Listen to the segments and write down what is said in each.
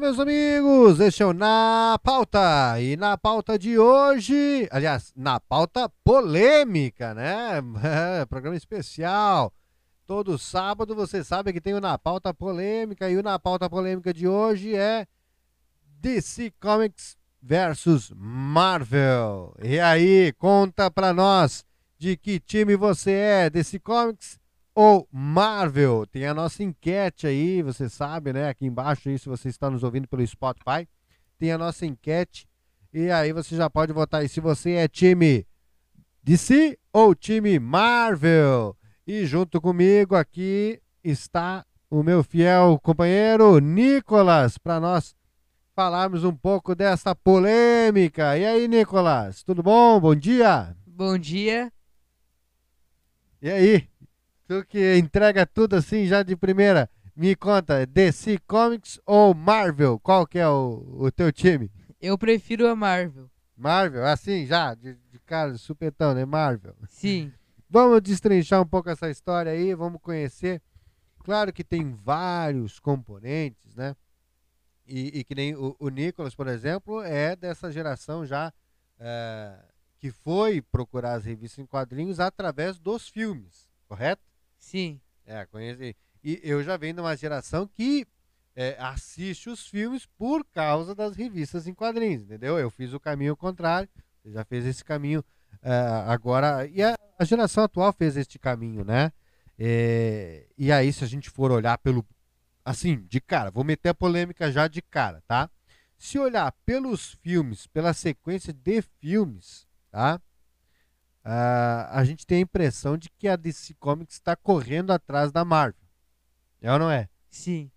Meus amigos! Este é o Na Pauta. E na pauta de hoje, aliás, na pauta polêmica, né? Programa especial. Todo sábado você sabe que tem o Na Pauta Polêmica. E o Na Pauta Polêmica de hoje é DC Comics versus Marvel. E aí, conta pra nós de que time você é, DC Comics ou Marvel. Tem a nossa enquete aí, você sabe, né? Aqui embaixo aí, se você está nos ouvindo pelo Spotify, tem a nossa enquete. E aí você já pode votar aí se você é time DC ou time Marvel. E junto comigo aqui está o meu fiel companheiro Nicolas, para nós falarmos um pouco dessa polêmica. E aí, Nicolas, tudo bom? Bom dia. Bom dia. E aí? Tu que entrega tudo assim já de primeira. Me conta, DC Comics ou Marvel? Qual que é o, o teu time? Eu prefiro a Marvel. Marvel, assim já, de, de cara, de supetão, né? Marvel. Sim. Vamos destrinchar um pouco essa história aí, vamos conhecer. Claro que tem vários componentes, né? E, e que nem o, o, Nicolas, por exemplo, é dessa geração já é, que foi procurar as revistas em quadrinhos através dos filmes, correto? Sim. É, conheci. E eu já venho de uma geração que é, assiste os filmes por causa das revistas em quadrinhos, entendeu? Eu fiz o caminho contrário, você já fez esse caminho uh, agora. E a, a, geração atual fez este caminho, né? É, e aí, se a gente for olhar pelo. Assim, de cara, vou meter a polêmica já de cara, tá? Se olhar pelos filmes, pela sequência de filmes, tá? Uh, a gente tem a impressão de que a DC Comics está correndo atrás da Marvel. É ou não é? Sim.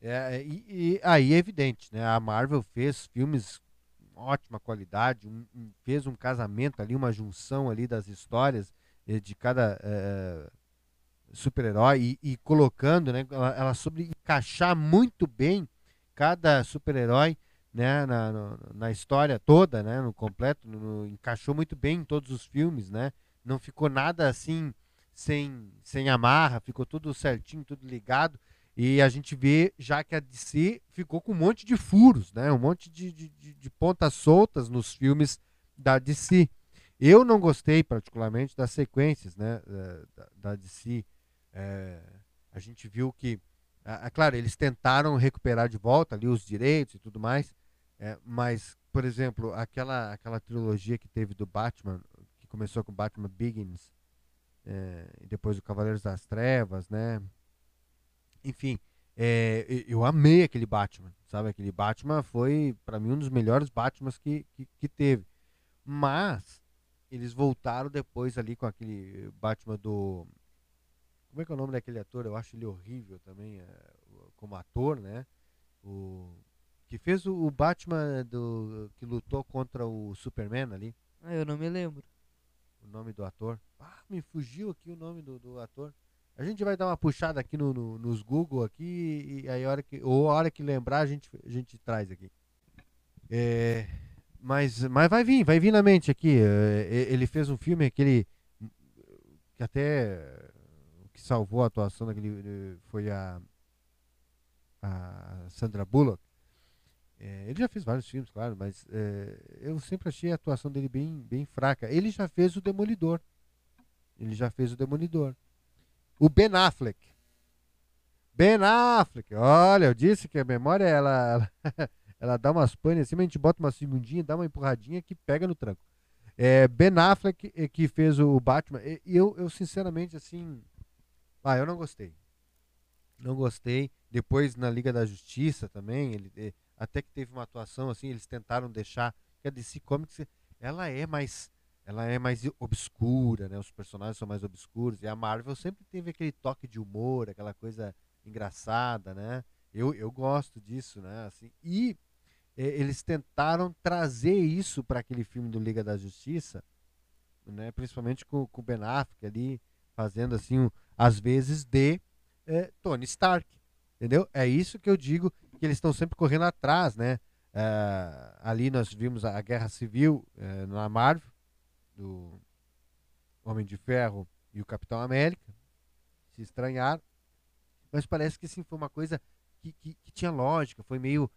É, e, e, aí é evidente, né? A Marvel fez filmes ótima qualidade, um, um, fez um casamento ali, uma junção ali das histórias eh, de cada eh, super-herói e, e, colocando, né? Ela, ela soube encaixar muito bem cada super-herói né, na, na, na, história toda, né, no completo, no, encaixou muito bem em todos os filmes, né, não ficou nada assim sem, sem amarra, ficou tudo certinho, tudo ligado, e a gente vê já que a DC ficou com um monte de furos, né, um monte de, de, de pontas soltas nos filmes da DC. Eu não gostei particularmente das sequências, né, da, da DC. É, a gente viu que, é, claro, eles tentaram recuperar de volta ali os direitos e tudo mais, é, mas, por exemplo, aquela, aquela trilogia que teve do Batman, que começou com Batman Begins, é, e depois o Cavaleiros das Trevas, né? Enfim, é, eu amei aquele Batman, sabe? Aquele Batman foi, para mim, um dos melhores Batmans que, que, que, teve. Mas, eles voltaram depois ali com aquele Batman do. Como é que é o nome daquele ator? Eu acho ele horrível também, é, como ator, né? O que fez o, o, Batman do que lutou contra o Superman ali. Ah, eu não me lembro. O nome do ator. Ah, me fugiu aqui o nome do, do ator. A gente vai dar uma puxada aqui no, no, nos Google aqui e aí a hora que ou a hora que lembrar a gente a gente traz aqui. É, mas mas vai vir, vai vir na mente aqui. É, ele fez um filme aquele que até que salvou a atuação daquele foi a a Sandra Bullock é, ele já fez vários filmes, claro, mas é, eu sempre achei a atuação dele bem, bem fraca. Ele já fez o Demolidor. Ele já fez o Demolidor. O Ben Affleck. Ben Affleck. Olha, eu disse que a memória ela, ela, ela dá umas panes assim, mas a gente bota uma segundinha, dá uma empurradinha que pega no tranco. É, ben Affleck é, que fez o Batman. E eu, eu sinceramente assim, ah, eu não gostei. Não gostei. Depois na Liga da Justiça também, ele é, até que teve uma atuação assim, eles tentaram deixar que a DC Comics ela é mais ela é mais obscura, né? Os personagens são mais obscuros e a Marvel sempre teve aquele toque de humor, aquela coisa engraçada, né? Eu, eu gosto disso, né? Assim, e é, eles tentaram trazer isso para aquele filme do Liga da Justiça, né? Principalmente com, o Ben Affleck ali fazendo assim, às vezes de é, Tony Stark, entendeu? É isso que eu digo que eles estão sempre correndo atrás, né? É, ali nós vimos a, Guerra Civil é, na Marvel, do Homem de Ferro e o Capitão América, se estranharam, mas parece que sim foi uma coisa que, que, que tinha lógica, foi meio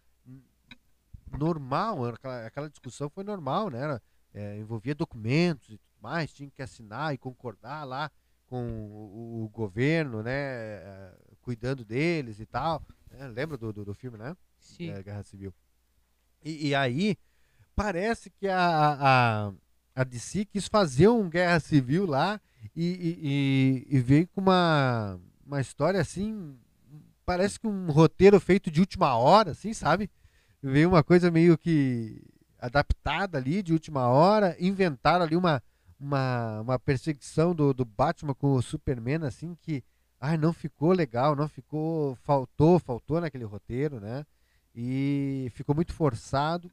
normal, aquela, aquela discussão foi normal, né? Era, é, envolvia documentos e tudo mais, tinha que assinar e concordar lá com o, o governo, né? é, cuidando deles e tal. Né? Lembra do, do, do filme, né? Sim. é, Guerra Civil. E, e aí, parece que a, a, a DC quis fazer um Guerra Civil lá e, e, e- e veio com uma, uma história assim, parece que um roteiro feito de última hora, assim, sabe? Veio uma coisa meio que adaptada ali de última hora, inventaram ali uma, uma, uma perseguição do, do Batman com o Superman, assim, que ai, não ficou legal, não ficou, faltou, faltou naquele roteiro, né? E ficou muito forçado.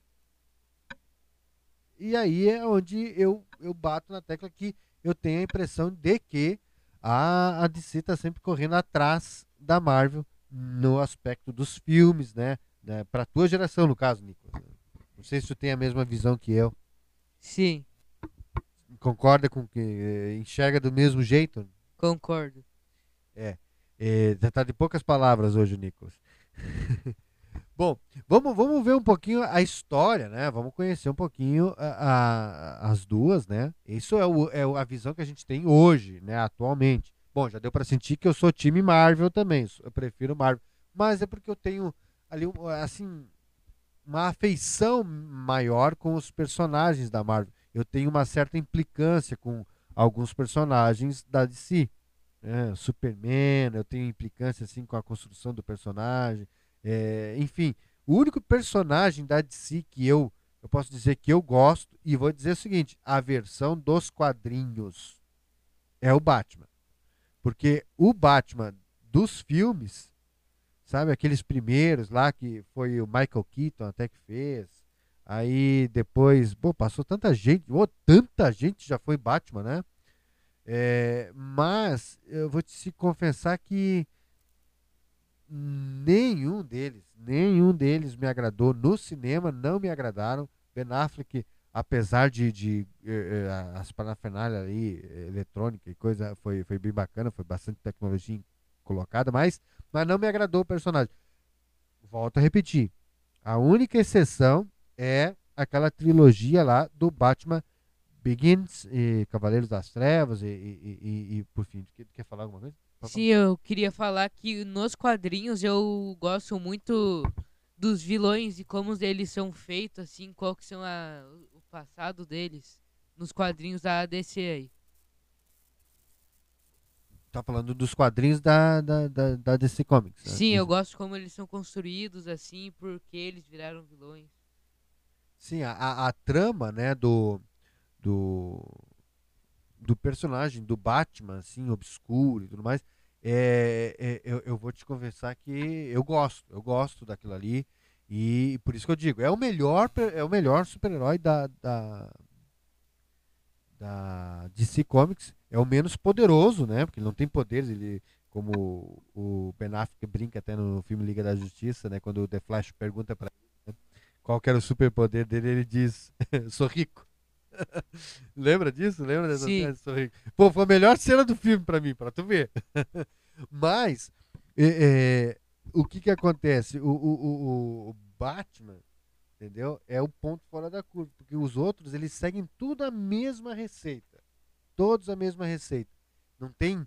E aí é onde eu, eu bato na tecla que eu tenho a impressão de que a, a DC está sempre correndo atrás da Marvel no aspecto dos filmes, né? né? Para tua geração, no caso, Nicolas. Não sei se tu tem a mesma visão que eu. Sim, Concorda com que eh, enxerga do mesmo jeito? concordo. É, já tá de poucas palavras hoje, Nicolas. Bom, vamos, vamos ver um pouquinho a história, né? Vamos conhecer um pouquinho a- a- as duas, né? Isso é, o- é a visão que a gente tem hoje, né? Atualmente. Bom, já deu para sentir que eu sou time Marvel também. Eu prefiro Marvel. Mas é porque eu tenho ali, assim, uma afeição maior com os personagens da Marvel. Eu tenho uma certa implicância com alguns personagens da DC. Né? Superman, eu tenho implicância assim com a construção do personagem. É, enfim, o único personagem da DC que eu, eu posso dizer que eu gosto, e vou dizer o seguinte: a versão dos quadrinhos é o Batman. Porque o Batman dos filmes, sabe, aqueles primeiros lá que foi o Michael Keaton até que fez. Aí depois, passou tanta gente, ô, tanta gente já foi Batman, né? É, mas eu vou te confessar que nenhum deles, nenhum deles me agradou. No cinema não me agradaram. Ben Affleck, apesar de, de eh, eh, as parafernálias ali, eh, eletrônica e coisa, foi, foi bem bacana, foi bastante tecnologia colocada, mas, mas não me agradou o personagem. Volto a repetir. A única exceção é aquela trilogia lá do Batman Begins e Cavaleiros das Trevas e, e, e, e por fim, quer, falar alguma coisa? Sim, eu queria falar que nos quadrinhos eu gosto muito dos vilões e como eles são feitos, assim, qual que são a- o passado deles nos quadrinhos da DC aí. Tá falando dos quadrinhos da, da, da, da DC Comics. né? Sim, eu gosto como eles são construídos, assim, porque eles viraram vilões. Sim, a, a, a trama, né, do, do, do personagem, do Batman, assim, obscuro e tudo mais, é, é- eu, eu vou te confessar que eu gosto, eu gosto daquilo ali, e por isso que eu digo, é o melhor, é o melhor super-herói da, da, da DC Comics, é o menos poderoso, né, porque ele não tem poderes, ele, como o Ben Affleck brinca até no filme Liga da Justiça, né, quando o The Flash pergunta pra ele, né, qual que era o superpoder dele, ele diz, sou rico. Lembra disso? Lembra dessa Sim. cena? Sou rico. Pô, foi a melhor cena do filme pra mim, pra tu ver. Mas, é, é, o que que acontece? O, o, o, o Batman, entendeu? É o ponto fora da curva, porque os outros, eles seguem tudo a mesma receita. Todos a mesma receita. Não tem...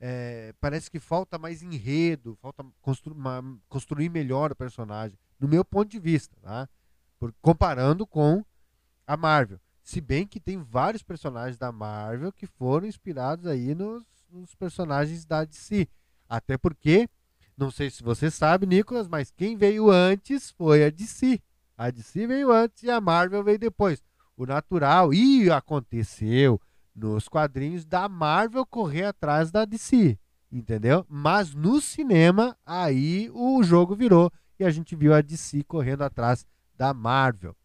é, parece que falta mais enredo, falta constru uma- construir melhor o personagem, no meu ponto de vista, tá? Por- comparando com a Marvel. Se bem que tem vários personagens da Marvel que foram inspirados aí nos, nos personagens da DC. Até porque, não sei se você sabe, Nicolas, mas quem veio antes foi a DC. A DC veio antes e a Marvel veio depois. O natural, e aconteceu nos quadrinhos da Marvel correr atrás da DC, entendeu? Mas no cinema, aí o jogo virou e a gente viu a DC correndo atrás da Marvel.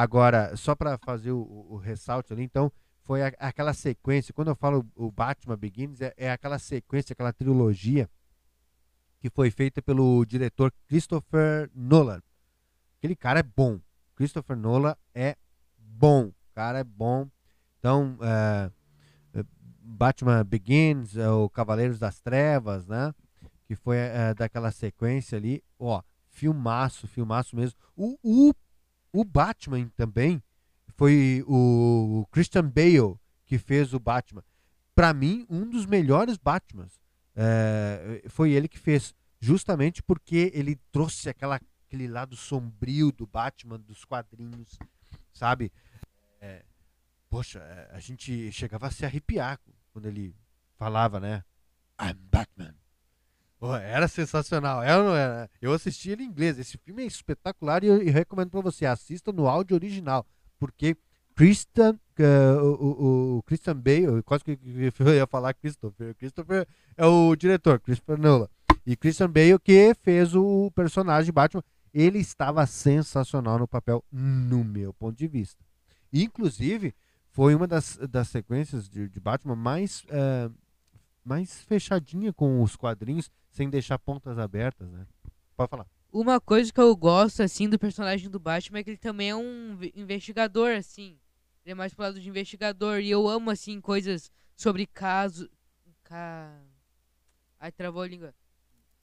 Agora, só para fazer o, o- ressalto ali, então, foi a- aquela sequência. Quando eu falo o Batman Begins, é, é aquela sequência, aquela trilogia que foi feita pelo diretor Christopher Nolan. Aquele cara é bom. Christopher Nolan é bom. O cara é bom. Então, é, é, Batman Begins, é, o Cavaleiros das Trevas, né? Que foi daquela sequência ali. Ó, filmaço, filmaço mesmo. O, o O Batman também foi o Christian Bale que fez o Batman. Para mim, um dos melhores Batmans. É, foi ele que fez, justamente porque ele trouxe aquela, aquele lado sombrio do Batman, dos quadrinhos, sabe? É, poxa, é, a gente chegava a se arrepiar quando ele falava, né? I'm Batman. Era sensacional. Era, eu assisti ele em inglês. Esse filme é espetacular e eu, eu recomendo para você. Assista no áudio original. Porque Christian, uh, o, o, Christian Bale, quase que eu ia falar Christopher. Christopher é o diretor, Christopher Nolan. E Christian Bale que fez o personagem Batman. Ele estava sensacional no papel, no meu ponto de vista. Inclusive, foi uma das, das sequências de, de Batman mais, uh, mais fechadinha com os quadrinhos, sem deixar pontas abertas, né? Pode falar. Uma coisa que eu gosto, assim, do personagem do Batman é que ele também é um investigador, assim. Ele é mais pro lado de investigador. E eu amo, assim, coisas sobre casos. Ca... Ai, travou a língua.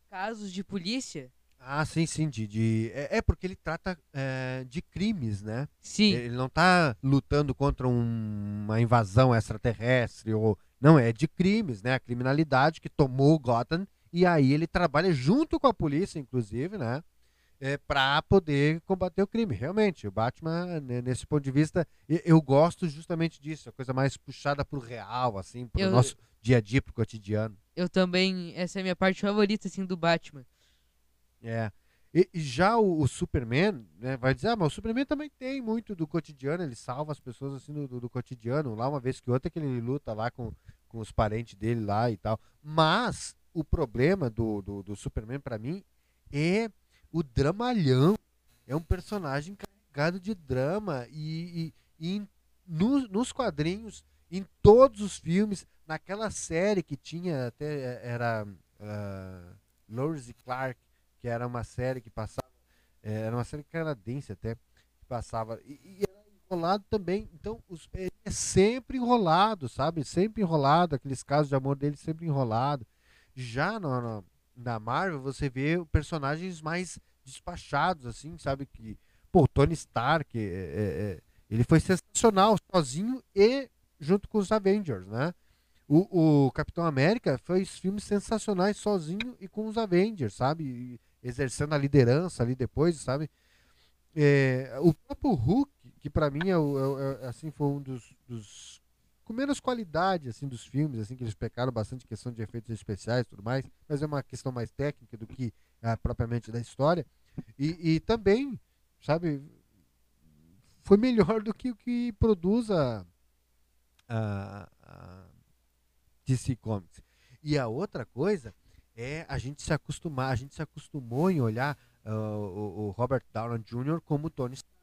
Casos de polícia. Ah, sim, sim. De, de... É, é, porque ele trata é, de crimes, né? Sim. Ele não tá lutando contra um, uma invasão extraterrestre ou. Não, é de crimes, né? A criminalidade que tomou Gotham e aí ele trabalha junto com a polícia, inclusive, né? É, para poder combater o crime. Realmente, o Batman, né, nesse ponto de vista, eu, eu, gosto justamente disso, a coisa mais puxada pro real, assim, pro eu, nosso dia a dia, pro cotidiano. Eu também, essa é a minha parte favorita, assim, do Batman. É. E, e já o, o, Superman, né, vai dizer, ah, mas o Superman também tem muito do cotidiano, ele salva as pessoas assim do, do, do cotidiano, lá uma vez que outra que ele luta lá com, com os parentes dele lá e tal. Mas o problema do, do, do Superman para mim é o dramalhão. É um personagem carregado de drama e, e, e no, nos quadrinhos, em todos os filmes, naquela série que tinha até era uh, Lois e Clark, que era uma série que passava, é, era uma série canadense até, que passava, e, e enrolado também, então os, é sempre enrolado, sabe? Sempre enrolado, aqueles casos de amor dele sempre enrolado. Já no, no, na Marvel, você vê personagens mais despachados, assim, sabe? Que, pô, Tony Stark, é, é, é, ele foi sensacional, sozinho e junto com os Avengers, né? O, o Capitão América fez filmes sensacionais sozinho e com os Avengers, sabe? E, exercendo a liderança ali depois, sabe? É, o próprio Hulk, que para mim é, é, é, assim foi um dos, dos, com menos qualidade assim dos filmes, assim que eles pecaram bastante questão de efeitos especiais, tudo mais, mas é uma questão mais técnica do que propriamente da história. E, e, também, sabe, foi melhor do que o que produz a, a, a DC Comics. E a outra coisa é a gente se acostumar, a gente se acostumou em olhar uh, o, o, Robert Downey Jr. como Tony Stark,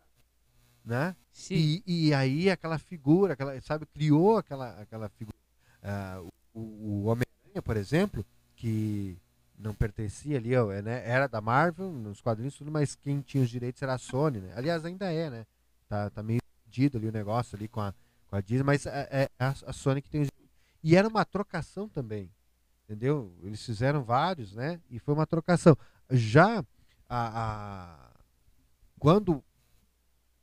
né? Sim. E, e aí aquela figura, aquela, sabe, criou aquela, aquela figura. Uh, o, o Homem-Aranha, por exemplo, que não pertencia ali, né? era da Marvel, nos quadrinhos tudo, mas quem tinha os direitos era a Sony, né? Aliás, ainda é, né? Tá, tá meio perdido ali o negócio ali com a, com a Disney, mas é, é a, a Sony que tem os E era uma trocação também, entendeu? Eles fizeram vários, né? E foi uma trocação. Já a, a quando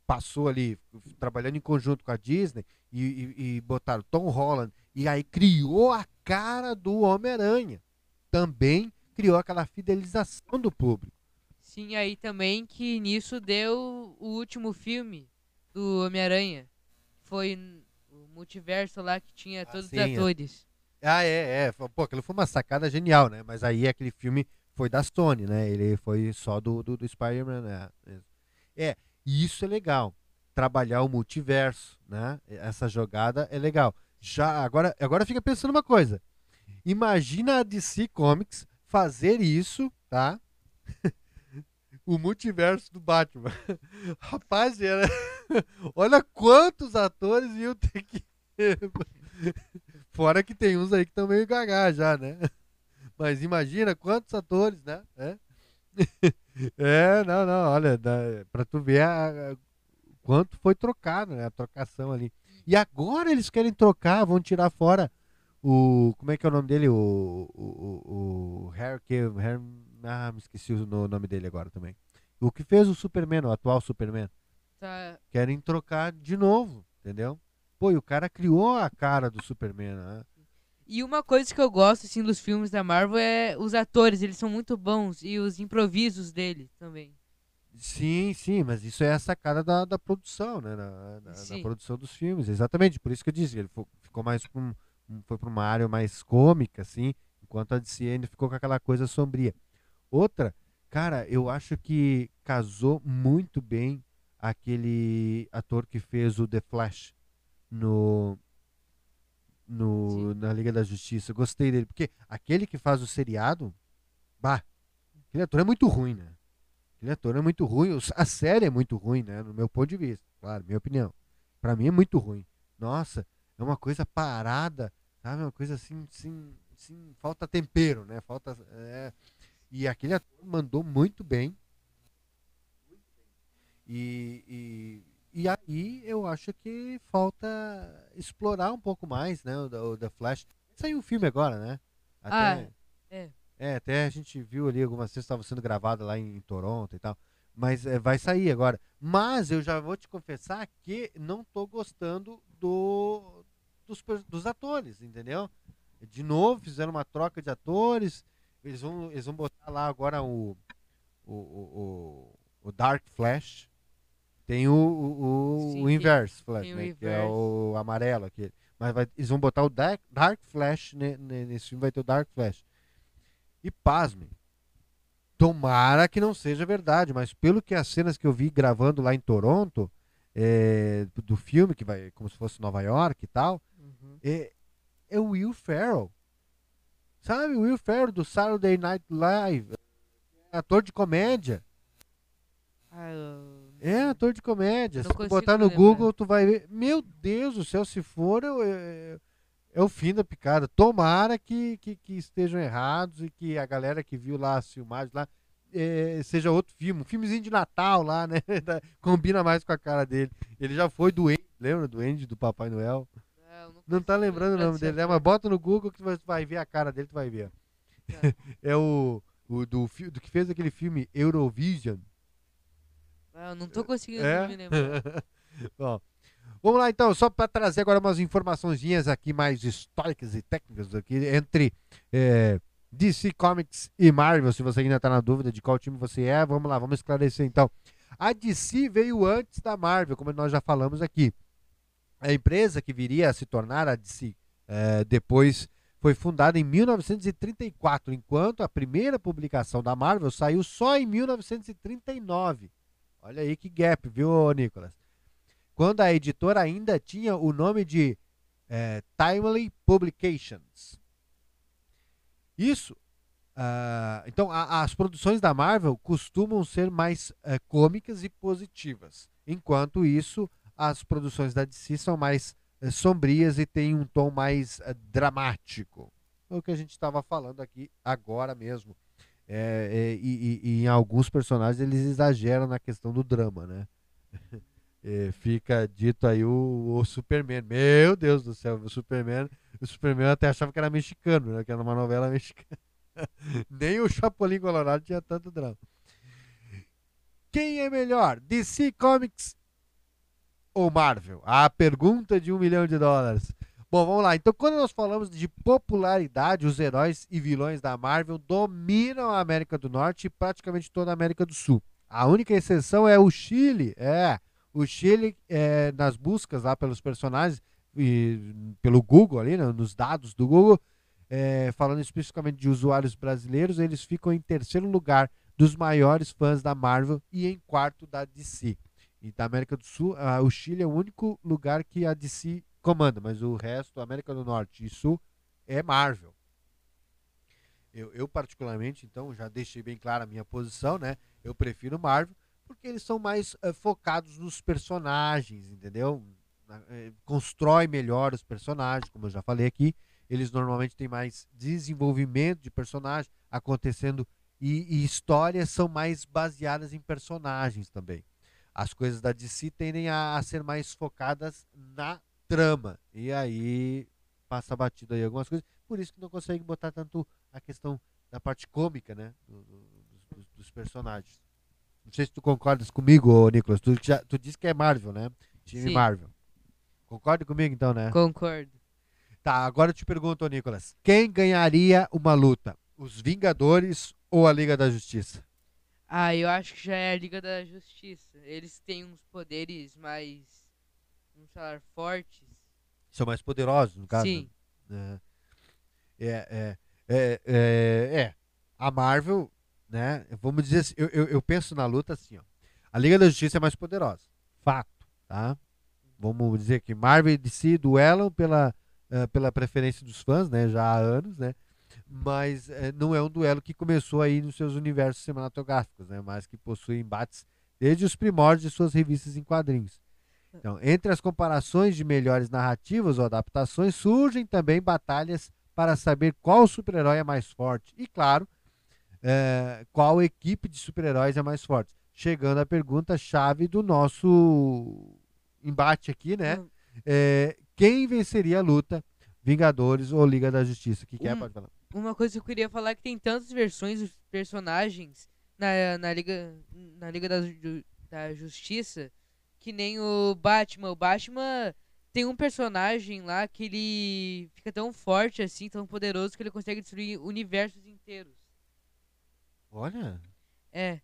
passou ali trabalhando em conjunto com a Disney e, e, e botaram Tom Holland e aí criou a cara do Homem-Aranha. Também criou aquela fidelização do público. Sim, aí também que nisso deu o último filme do Homem-Aranha. Foi o multiverso lá que tinha todos ah, sim, os é. atores. Ah, é, é. Pô, aquilo foi uma sacada genial, né? Mas aí aquele filme foi da Sony, né? Ele foi só do, do, do Spider-Man, né? É, e isso é legal. Trabalhar o multiverso, né? Essa jogada é legal. Já, agora, agora fica pensando uma coisa. Imagina a DC Comics fazer isso, tá? o multiverso do Batman. Rapaz, era... olha quantos atores iam ter que Fora que tem uns aí que estão meio gagá já, né? Mas imagina quantos atores, né? É, é não, não, olha, pra tu ver a, a, quanto foi trocado, né? A trocação ali. E agora eles querem trocar, vão tirar fora o. Como é que é o nome dele? O. O, o, o Harry, Harry. Ah, me esqueci o nome dele agora também. O que fez o Superman, o atual Superman. tá. Querem trocar de novo, entendeu? Pô, e o cara criou a cara do Superman, né? E uma coisa que eu gosto, assim, dos filmes da Marvel é os atores, eles são muito bons. E os improvisos dele também. Sim, sim, mas isso é a sacada da, da produção, né? Da, da- da Sim. produção dos filmes, exatamente. Por isso que eu disse, ele ficou mais um- foi para uma área mais cômica, assim, enquanto a DC ainda ficou com aquela coisa sombria. Outra, cara, eu acho que casou muito bem aquele ator que fez o The Flash no, no na Liga da Justiça. Gostei dele, porque aquele que faz o seriado, bah, aquele ator é muito ruim, né? Aquele ator é muito ruim, a série é muito ruim, né? No meu ponto de vista, claro, minha opinião. Pra mim é muito ruim. Nossa, é uma coisa parada, sabe? Uma coisa assim, assim, assim falta tempero, né? Falta. é, E aquele ator mandou muito bem. E, e, e aí eu acho que falta explorar um pouco mais, né? O, o The Flash. Saiu um filme agora, né? Ah, é. É, até a gente viu ali algumas vezes estava sendo gravada lá em, em Toronto e tal. Mas é, vai sair agora. Mas eu já vou te confessar que não tô gostando do, dos, dos atores, entendeu? De novo, fizeram uma troca de atores. Eles vão, eles vão botar lá agora o, o, o- o Dark Flash. Tem o, o, o- Sim, o tem- Inverse Flash, né, que é o amarelo aquele. Mas vai- eles vão botar o Dark, Dark Flash ne- nesse filme, vai ter o Dark Flash. E pasmem. Tomara que não seja verdade, mas pelo que as cenas que eu vi gravando lá em Toronto, é, do filme, que vai como se fosse Nova York e tal, Uhum. é, é o Will Ferrell. Sabe, o Will Ferrell do Saturday Night Live, é ator de comédia. Ah, eu- É, ator de comédia. Não Se botar no lembrar. Google, tu vai ver. Meu Deus do céu, se for, é, é- é o fim da picada. Tomara que, que, que estejam errados e que a galera que viu lá as filmagens lá é, seja outro filme. Um filmezinho de Natal lá, né? Combina mais com a cara dele. Ele já foi doente, lembra? Doente do Papai Noel. Ah, eu Não tá consigo lembrando o lembrar nome dele, né? Mas bota no Google que tu vai, ver a cara dele, tu vai ver. Tá. é o, o do, do que fez aquele filme Eurovision. Ah, eu não tô conseguindo É? me lembrar. Bom, vamos lá então, só para trazer agora umas informaçõezinhas aqui mais históricas e técnicas aqui entre é, DC Comics e Marvel, se você ainda está na dúvida de qual time você é, vamos lá, vamos esclarecer então. A DC veio antes da Marvel, como nós já falamos aqui. A empresa que viria a se tornar a DC é, depois foi fundada em 1934, enquanto a primeira publicação da Marvel saiu só em 1939. Olha aí que gap, viu, Nicolas? Quando a editora ainda tinha o nome de eh, Timely Publications. Isso. ah, então, a- as produções da Marvel costumam ser mais eh, cômicas e positivas. Enquanto isso, as produções da DC são mais eh, sombrias e têm um tom mais dramático. É o que a gente estava falando aqui agora mesmo. É, é, e, e- em alguns personagens eles exageram na questão do drama, né? É, fica dito aí o, o Superman. Meu Deus do céu, o Superman. O Superman até achava que era mexicano, né? Que era uma novela mexicana. Nem o Chapolin Colorado tinha tanto drama. Quem é melhor, DC Comics ou Marvel? A pergunta de um milhão de dólares. Bom, vamos lá. Então, quando nós falamos de popularidade, os heróis e vilões da Marvel dominam a América do Norte e praticamente toda a América do Sul. A única exceção é o Chile. É, o Chile, é, nas buscas lá pelos personagens, e pelo Google ali, né, nos dados do Google, é, falando especificamente de usuários brasileiros, eles ficam em terceiro lugar dos maiores fãs da Marvel e em quarto da DC. E da América do Sul, o Chile é o único lugar que a DC comanda, mas o resto, América do Norte e Sul, é Marvel. Eu, eu, particularmente, então, já deixei bem clara a minha posição, né? Eu prefiro Marvel, porque eles são mais eh, focados nos personagens, entendeu? Eh, constrói melhor os personagens, como eu já falei aqui. Eles normalmente têm mais desenvolvimento de personagem acontecendo e, e histórias são mais baseadas em personagens também. As coisas da DC tendem a, a ser mais focadas na trama. E aí passa batido aí algumas coisas. Por isso que não consegue botar tanto a questão da parte cômica, né? do- do- dos, dos personagens. Não sei se tu concordas comigo, Nicolas. Tu, já, tu disse que é Marvel, né? Time Sim. Marvel. Concorda comigo então, né? Concordo. Tá, agora eu te pergunto, Nicolas. Quem ganharia uma luta? Os Vingadores ou a Liga da Justiça? Ah, eu acho que já é a Liga da Justiça. Eles têm uns poderes mais. Vamos falar, fortes. São mais poderosos, no caso? Sim. né? É, é, é, é, é. A Marvel, né? Vamos dizer assim, eu, eu, eu penso na luta assim, ó. A Liga da Justiça é mais poderosa. Fato, tá? Vamos dizer que Marvel e DC duelam pela, eh, pela preferência dos fãs, né? Já há anos, né? Mas eh, não é um duelo que começou aí nos seus universos cinematográficos, né? Mas que possui embates desde os primórdios de suas revistas em quadrinhos. Então, entre as comparações de melhores narrativas ou adaptações, surgem também batalhas para saber qual super-herói é mais forte. E, claro, eh, qual equipe de super-heróis é mais forte. Chegando à pergunta-chave do nosso embate aqui, né? Hum, É, quem venceria a luta? Vingadores ou Liga da Justiça? O que, que é? Pode falar. Uma coisa que eu queria falar é que tem tantas versões dos personagens na, na Liga, na Liga da, da Justiça que nem o Batman. O Batman tem um personagem lá que ele fica tão forte assim, tão poderoso que ele consegue destruir universos inteiros. Olha. É.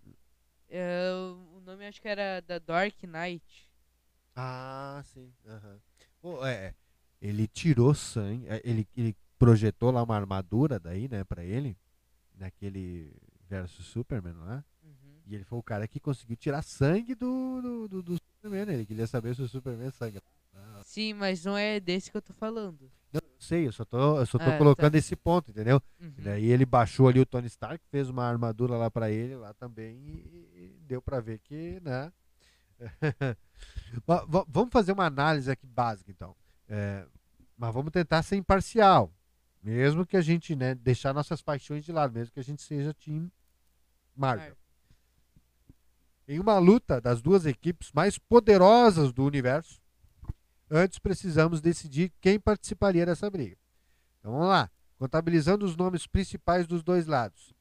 É, o nome acho que era da Dark Knight. Ah, sim. aham. Pô, é, é. ele tirou sangue, é, ele, ele projetou lá uma armadura daí, né, pra ele, naquele versus Superman, não é? Uhum. E ele foi o cara que conseguiu tirar sangue do, do, do, do Superman, né? ele queria saber se o Superman. Ah, Sim, mas não é desse que eu tô falando. não, eu sei, eu só tô, eu só tô Ah, colocando tá. esse ponto, entendeu? Uhum. E daí ele baixou ali o Tony Stark, fez uma armadura lá pra ele lá também e, deu pra ver que, né? Va- va- vamos fazer uma análise aqui básica então. É, mas vamos tentar ser imparcial, mesmo que a gente, né, deixar nossas paixões de lado, mesmo que a gente seja time Marvel. Em uma luta das duas equipes mais poderosas do universo, antes precisamos decidir quem participaria dessa briga. Então vamos lá, contabilizando os nomes principais dos dois lados,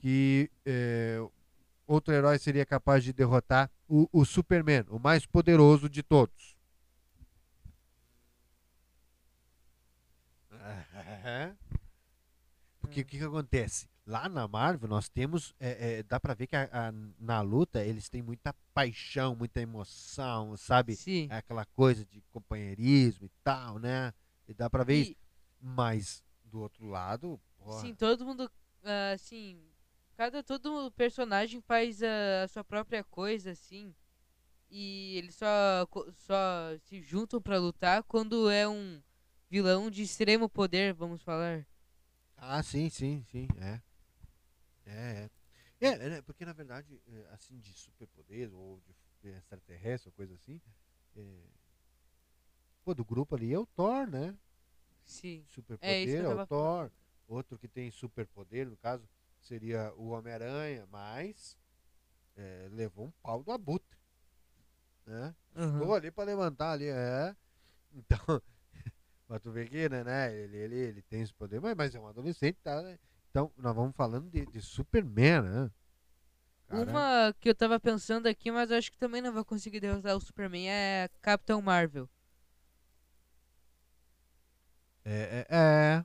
que eh, outro herói seria capaz de derrotar o, o Superman, o mais poderoso de todos. Porque o que, que acontece? Lá na Marvel nós temos, é, é, dá pra ver que a- a- na luta eles têm muita paixão, muita emoção, sabe? Sim. É aquela coisa de companheirismo e tal, né? E dá pra ver isso. E- Mas do outro lado, porra, Sim, todo mundo, ah, assim, cada todo personagem faz a, a sua própria coisa, assim, e eles só só se juntam pra lutar quando é um vilão de extremo poder, vamos falar. Ah, sim, sim, sim, é. É, é. É, né, porque na verdade, é, assim, de superpoder ou de é, extraterrestre ou coisa assim, é, pô, do grupo ali é o Thor, né? Sim. É Superpoder eu é o Thor. falando. Outro que tem superpoder, no caso, seria o Homem-Aranha, mas é, levou um pau do abutre, né? Aham. Estou ali para levantar ali, é. Então, mas tu vê que, né, né, ele, ele, ele tem esse poder, mas, mas é um adolescente, tá? né? Então, nós vamos falando de, de Superman, né? Uma que eu tava pensando aqui, mas eu acho que também não vai conseguir derrotar o Superman é Capitão Marvel. É, é, é.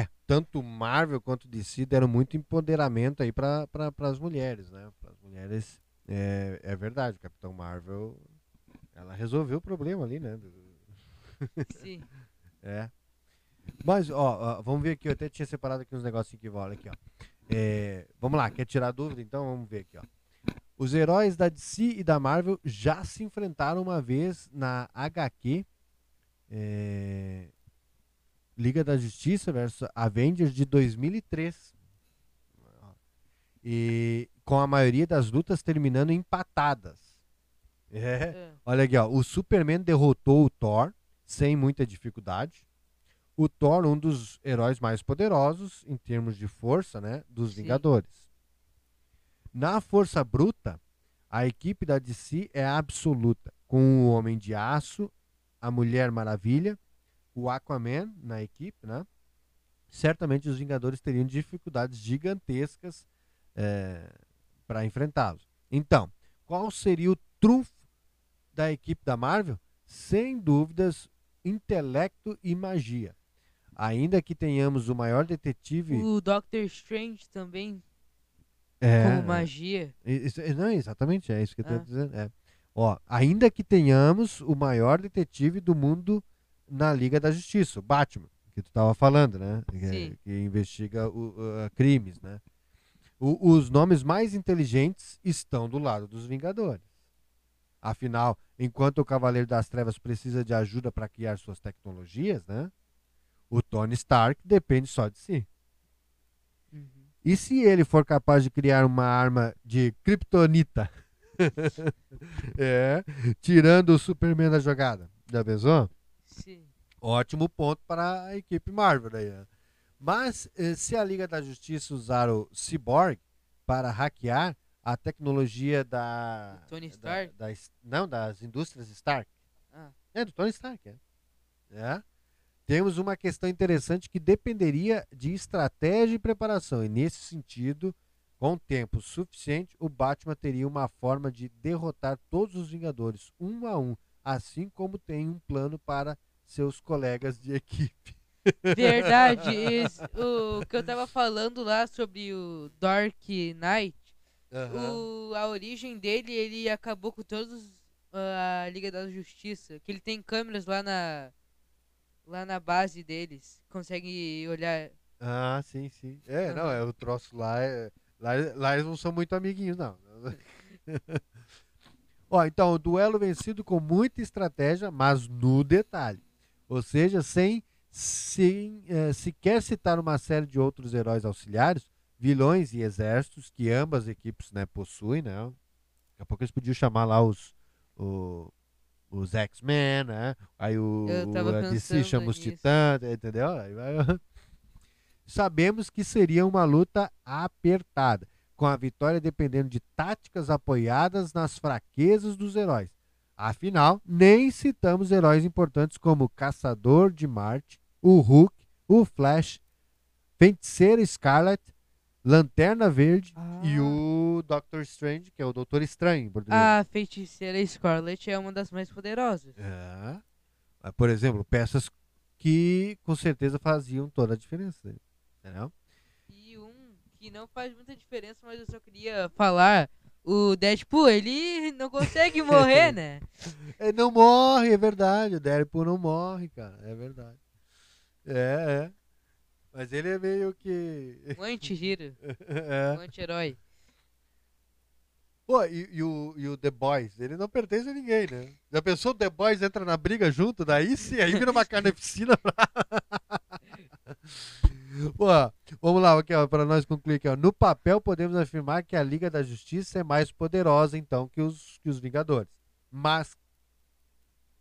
É, tanto Marvel quanto DC deram muito empoderamento aí para pra, as mulheres, né? Para as mulheres, é, é verdade, o Capitão Marvel, ela resolveu o problema ali, né? Sim. É. Mas, ó, ó, vamos ver aqui. Eu até tinha separado aqui uns negocinhos que voltam aqui, ó. É, vamos lá, quer tirar dúvida? Então vamos ver aqui, ó. Os heróis da DC e da Marvel já se enfrentaram uma vez na HQ é, Liga da Justiça versus Avengers de 2003. E com a maioria das lutas terminando empatadas. É. É. Olha aqui, ó. O Superman derrotou o Thor sem muita dificuldade. O Thor, um dos heróis mais poderosos em termos de força, né, dos Sim. Vingadores. Na força bruta, a equipe da DC é absoluta, com o Homem de Aço, a Mulher Maravilha, o Aquaman na equipe, né? Certamente os Vingadores teriam dificuldades gigantescas para enfrentá-los. Então, qual seria o trunfo da equipe da Marvel? Sem dúvidas, intelecto e magia. Ainda que tenhamos o maior detetive. O Doctor Strange também, é, como magia. Isso- não, exatamente, é isso que eu Ah. estou dizendo. é. Ó, ainda que tenhamos o maior detetive do mundo na Liga da Justiça, o Batman, que tu estava falando, né? Que, Sim. que investiga o- o- crimes, né? O- os nomes mais inteligentes estão do lado dos Vingadores. Afinal, enquanto o Cavaleiro das Trevas precisa de ajuda para criar suas tecnologias, né? O Tony Stark depende só de si. Uhum. E se ele for capaz de criar uma arma de kryptonita? é, tirando o Superman da jogada. Já pensou? Sim. Ótimo ponto para a equipe Marvel. Aí, né? Mas eh, se a Liga da Justiça usar o Cyborg para hackear a tecnologia da. Tony da- Stark? da es- não, das indústrias Stark. Ah. É, do Tony Stark, é. É. Temos uma questão interessante que dependeria de estratégia e preparação. E nesse sentido, com tempo suficiente, o Batman teria uma forma de derrotar todos os Vingadores, um a um, assim como tem um plano para seus colegas de equipe. Verdade. esse- o que eu tava falando lá sobre o Dark Knight, o, a origem dele, ele acabou com todos ah, a Liga da Justiça. Que ele tem câmeras lá na lá na base deles. Consegue olhar. Ah, sim, sim. É, não, Aham. é o troço lá, é, lá. Lá eles não são muito amiguinhos, não. Ó, então, o duelo vencido com muita estratégia, mas no detalhe. Ou seja, sem, sem eh, sequer citar uma série de outros heróis auxiliares, vilões e exércitos que ambas equipes né, possuem, né? Daqui a pouco eles podiam chamar lá os, o- os X-Men, né? Aí o, a DC chama os. Titãs, entendeu? Sabemos que seria uma luta apertada, com a vitória dependendo de táticas apoiadas nas fraquezas dos heróis. Afinal, nem citamos heróis importantes como o Caçador de Marte, o Hulk, o Flash, Feiticeira Scarlet, Lanterna Verde e Ah. o Doctor Strange, que é o Doutor Estranho em português. A feiticeira Scarlet é uma das mais poderosas. É. Por exemplo, peças que com certeza faziam toda a diferença. Entendeu? E um que não faz muita diferença, mas eu só queria falar. O Deadpool, ele não consegue morrer, né? Ele não morre, é verdade. O Deadpool não morre, cara. É verdade. É, é. Mas ele é meio que. Um anti-giro, é. um anti-herói. Pô, e, e o, e o The Boys? Ele não pertence a ninguém, né? Já pensou o The Boys entra na briga junto? Daí sim, aí vira uma carneficina. Pô, vamos lá, aqui, ó, para nós concluir aqui, ó. No papel, podemos afirmar que a Liga da Justiça é mais poderosa, então, que os, que os Vingadores. Mas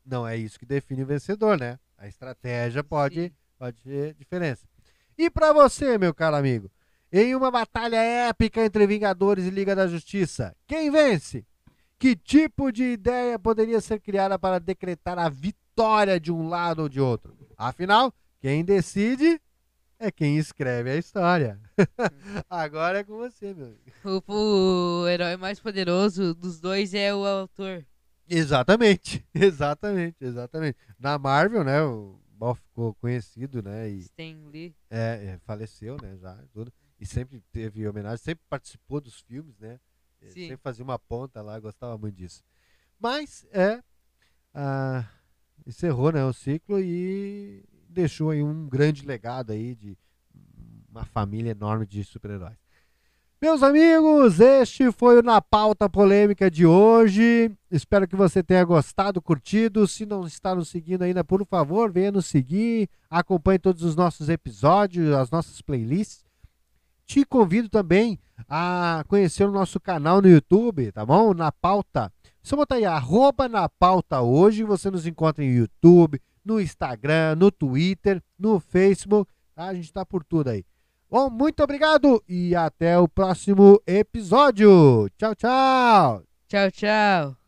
não é isso que define o vencedor, né? A estratégia pode Sim. pode ter diferença. E pra você, meu caro amigo, em uma batalha épica entre Vingadores e Liga da Justiça, quem vence? Que tipo de ideia poderia ser criada para decretar a vitória de um lado ou de outro? Afinal, quem decide é quem escreve a história. Agora é com você, meu amigo. O, o herói mais poderoso dos dois é o autor. Exatamente, exatamente, exatamente. Na Marvel, né, o Mal ficou conhecido, né, e Stan Lee. É, é, faleceu, né, já, tudo. E sempre teve homenagem, sempre participou dos filmes, né? Ele Sim. Sempre fazia uma ponta lá, gostava muito disso. Mas, é, ah, encerrou, né, o ciclo e deixou aí um grande legado aí de uma família enorme de super-heróis. Meus amigos, este foi o Na Pauta Polêmica de hoje. Espero que você tenha gostado, curtido. Se não está nos seguindo ainda, por favor, venha nos seguir. Acompanhe todos os nossos episódios, as nossas playlists. Te convido também a conhecer o nosso canal no YouTube, tá bom? Na Pauta. Só botar aí, arroba na pauta hoje. Você nos encontra no YouTube, no Instagram, no Twitter, no Facebook. Tá? A gente está por tudo aí. Bom, muito obrigado e até o próximo episódio. Tchau, tchau. Tchau, tchau.